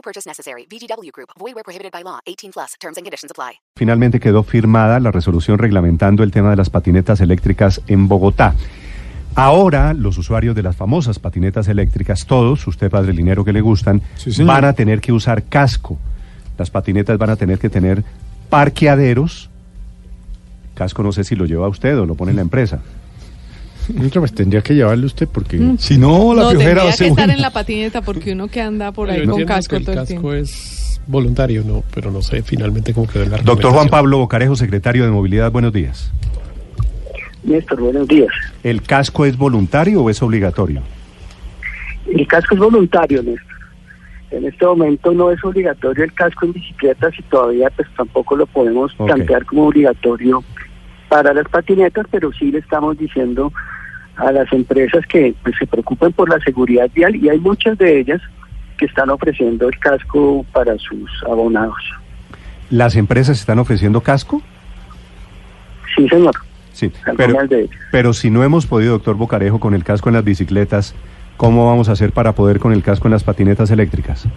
No purchase necessary. VGW Group. Void where prohibited by law. 18 plus. Terms and conditions apply. Finalmente quedó firmada la resolución reglamentando el tema de las patinetas eléctricas en Bogotá. Ahora los usuarios de las famosas patinetas eléctricas, todos, usted padre dinero que le gustan, van a tener que usar casco. Las patinetas van a tener que tener parqueaderos. Casco no sé si lo lleva usted o lo pone en la empresa. Pues tendría que llevarlo usted porque Si no, la no, piojera tendría se que estar en la patineta porque uno que anda por ahí Yo con casco que el todo el casco tiempo. es voluntario, no, pero no sé finalmente cómo quedó la Doctor Juan. Pablo Bocarejo, secretario de Movilidad, buenos días. Néstor, buenos días. ¿El casco es voluntario o es obligatorio? El casco es voluntario, Néstor. En este momento no es obligatorio el casco en bicicletas y todavía pues tampoco lo podemos Ok. plantear como obligatorio para las patinetas, pero sí le estamos diciendo a las empresas que pues, se preocupen por la seguridad vial y hay muchas de ellas que están ofreciendo el casco para sus abonados. ¿Las empresas están ofreciendo casco? Sí, señor. Sí, pero, pero si no hemos podido, doctor Bocarejo, con el casco en las bicicletas, ¿cómo vamos a hacer para poder con el casco en las patinetas eléctricas?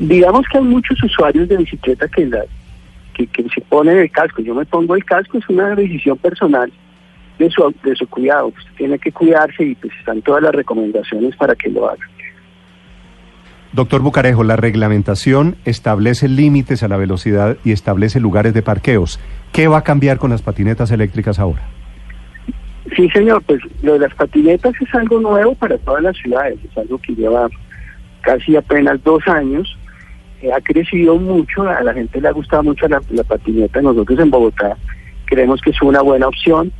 digamos que hay muchos usuarios de bicicleta que, la, que, que se ponen el casco. Yo me pongo el casco, es una decisión personal de su, de su cuidado. Usted tiene que cuidarse y pues están todas las recomendaciones para que lo haga. Doctor Bucarejo, la reglamentación establece límites a la velocidad y establece lugares de parqueos. ¿Qué va a cambiar con las patinetas eléctricas ahora? Sí, señor, pues lo de las patinetas es algo nuevo para todas las ciudades, es algo que lleva casi apenas dos años, eh, ha crecido mucho, a la gente le ha gustado mucho la, la patineta, nosotros en Bogotá creemos que es una buena opción,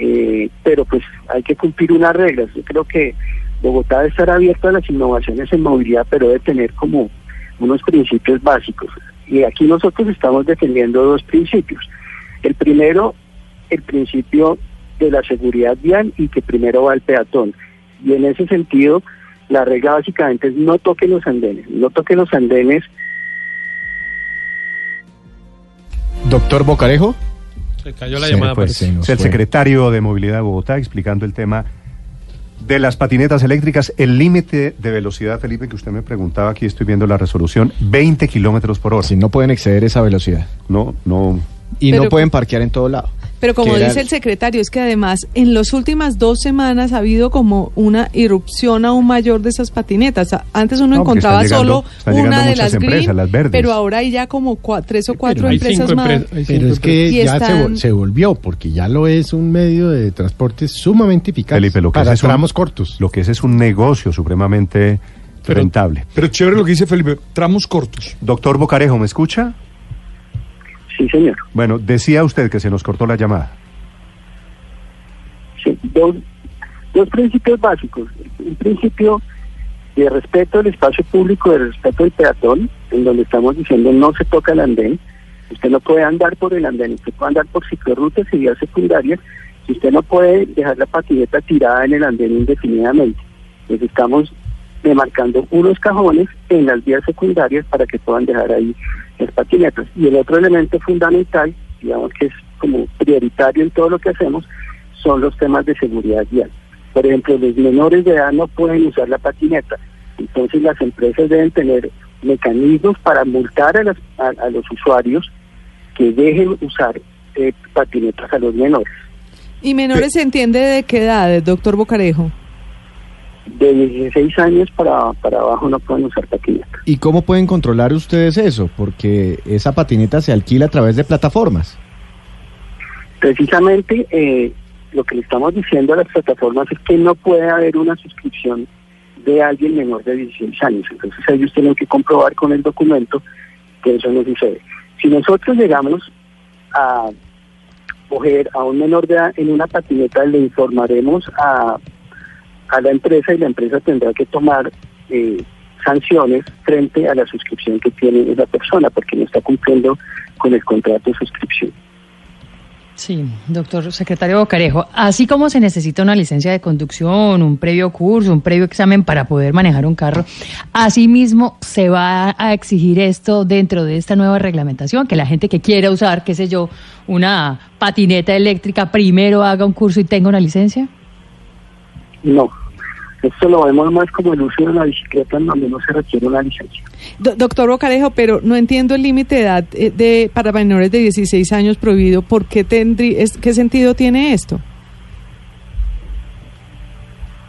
eh, pero pues hay que cumplir unas reglas, yo creo que Bogotá debe estar abierto a las innovaciones en movilidad, pero debe tener como unos principios básicos, y aquí nosotros estamos defendiendo dos principios, el primero, el principio de la seguridad vial y que primero va el peatón. Y en ese sentido, la regla básicamente es no toquen los andenes, no toquen los andenes. Doctor Bocarejo. Se cayó la llamada. nos Es el fue. secretario de Movilidad de Bogotá explicando el tema de las patinetas eléctricas. El límite de velocidad, Felipe, que usted me preguntaba, aquí estoy viendo la resolución, 20 kilómetros por hora. Si no pueden exceder esa velocidad. No, no. Y Pero- no pueden parquear en todo lado. Pero como era- dice el secretario, es que además en las últimas dos semanas ha habido como una irrupción aún mayor de esas patinetas. Antes uno No, encontraba llegando- solo una de las empresas, green, las verdes. pero ahora hay ya como cua- tres o cuatro empresas más. Pero es que Y ya se, están- vol- se volvió, porque ya lo es un medio de transporte sumamente eficaz Felipe, lo que para es un- tramos cortos. Lo que es es un negocio supremamente Pero- rentable. Pero chévere lo que dice Felipe, tramos cortos. Doctor Bocarejo, ¿me escucha? Sí, señor. Bueno, decía usted que se nos cortó la llamada. Sí, dos, dos principios básicos. Un principio de respeto del espacio público, de respeto del peatón, en donde estamos diciendo no se toca el andén. Usted no puede andar por el andén, usted puede andar por ciclorrutas y vías secundarias. Usted no puede dejar la patineta tirada en el andén indefinidamente. Entonces estamos demarcando unos cajones en las vías secundarias para que puedan dejar ahí las patinetas. Y el otro elemento fundamental, digamos que es como prioritario en todo lo que hacemos, son los temas de seguridad vial. Por ejemplo, los menores de edad no pueden usar la patineta. Entonces las empresas deben tener mecanismos para multar a, las- a- a los usuarios que dejen usar eh, patinetas a los menores. Y menores se entiende de qué edad, doctor Bocarejo. De 16 años para, para abajo no pueden usar patinetas. ¿Y cómo pueden controlar ustedes eso? Porque esa patineta se alquila a través de plataformas. Precisamente eh, lo que le estamos diciendo a las plataformas es que no puede haber una suscripción de alguien menor de 16 años. Entonces ellos tienen que comprobar con el documento que eso no sucede. Si nosotros llegamos a coger a un menor de edad en una patineta, le informaremos a, a la empresa y la empresa tendrá que tomar eh, sanciones frente a la suscripción que tiene esa persona, porque no está cumpliendo con el contrato de suscripción. Sí, doctor secretario Bocarejo, así como se necesita una licencia de conducción, un previo curso, un previo examen para poder manejar un carro, asimismo se va a exigir esto dentro de esta nueva reglamentación, que la gente que quiera usar, qué sé yo, una patineta eléctrica, primero haga un curso y tenga una licencia. No, esto lo vemos más como el uso de una bicicleta en donde no se requiere una licencia. Do- doctor Bocarejo, pero no entiendo el límite de edad eh, de para menores de 16 años prohibido. ¿Por qué tendría, es, qué sentido tiene esto?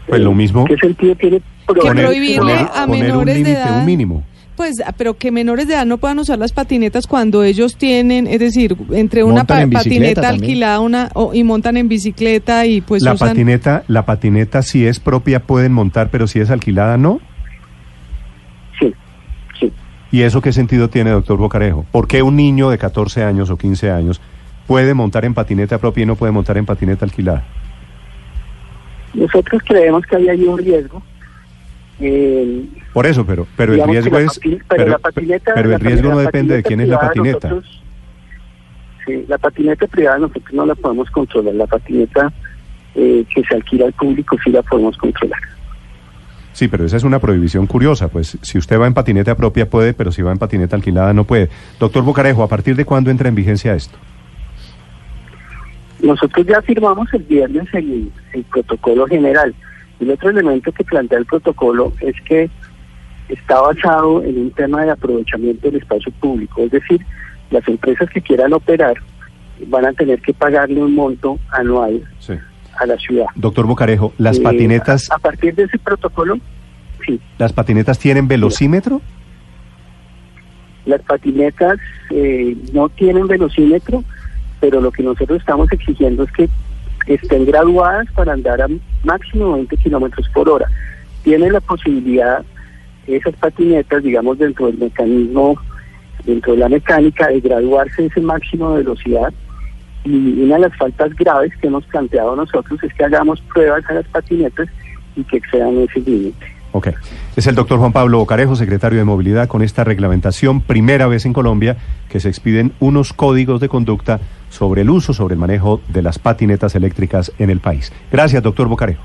Pues lo mismo. ¿Qué sentido tiene prohibirle a poner un menores de límite, edad. un mínimo. Pues, pero que menores de edad no puedan usar las patinetas cuando ellos tienen, es decir, entre una pa- en patineta también. alquilada una o- y montan en bicicleta y pues la usan- patineta, la patineta si es propia pueden montar, pero si es alquilada no. Sí, sí. ¿Y eso qué sentido tiene, doctor Bocarejo? ¿Por qué un niño de 14 años o 15 años puede montar en patineta propia y no puede montar en patineta alquilada? Nosotros creemos que ahí hay un riesgo. Eh, Por eso, pero, pero el riesgo es, pero pero, la patineta- pero la el riesgo no depende de quién es la patineta. nosotros- sí, la patineta privada nosotros no la podemos controlar. La patineta eh, que se alquila al público sí la podemos controlar. Sí, pero esa es una prohibición curiosa, pues si usted va en patineta propia puede, pero si va en patineta alquilada no puede. Doctor Bocarejo, ¿a partir de cuándo entra en vigencia esto? Nosotros ya firmamos el viernes el, el protocolo general. El otro elemento que plantea el protocolo es que está basado en un tema de aprovechamiento del espacio público, es decir, las empresas que quieran operar van a tener que pagarle un monto anual Sí. a la ciudad. Doctor Bocarejo, ¿las Eh, patinetas, A, a partir de ese protocolo, sí, las patinetas tienen velocímetro? las patinetas eh, no tienen velocímetro, pero lo que nosotros estamos exigiendo es que estén graduadas para andar a máximo 20 kilómetros por hora. Tienen la posibilidad, esas patinetas, digamos, dentro del mecanismo, dentro de la mecánica, de graduarse ese máximo de velocidad. Y una de las faltas graves que hemos planteado nosotros es que hagamos pruebas a las patinetas y que excedan ese límite. Ok. Es el doctor Juan Pablo Bocarejo, secretario de Movilidad, con esta reglamentación, primera vez en Colombia que se expiden unos códigos de conducta sobre el uso, sobre el manejo de las patinetas eléctricas en el país. Gracias, doctor Bocarejo.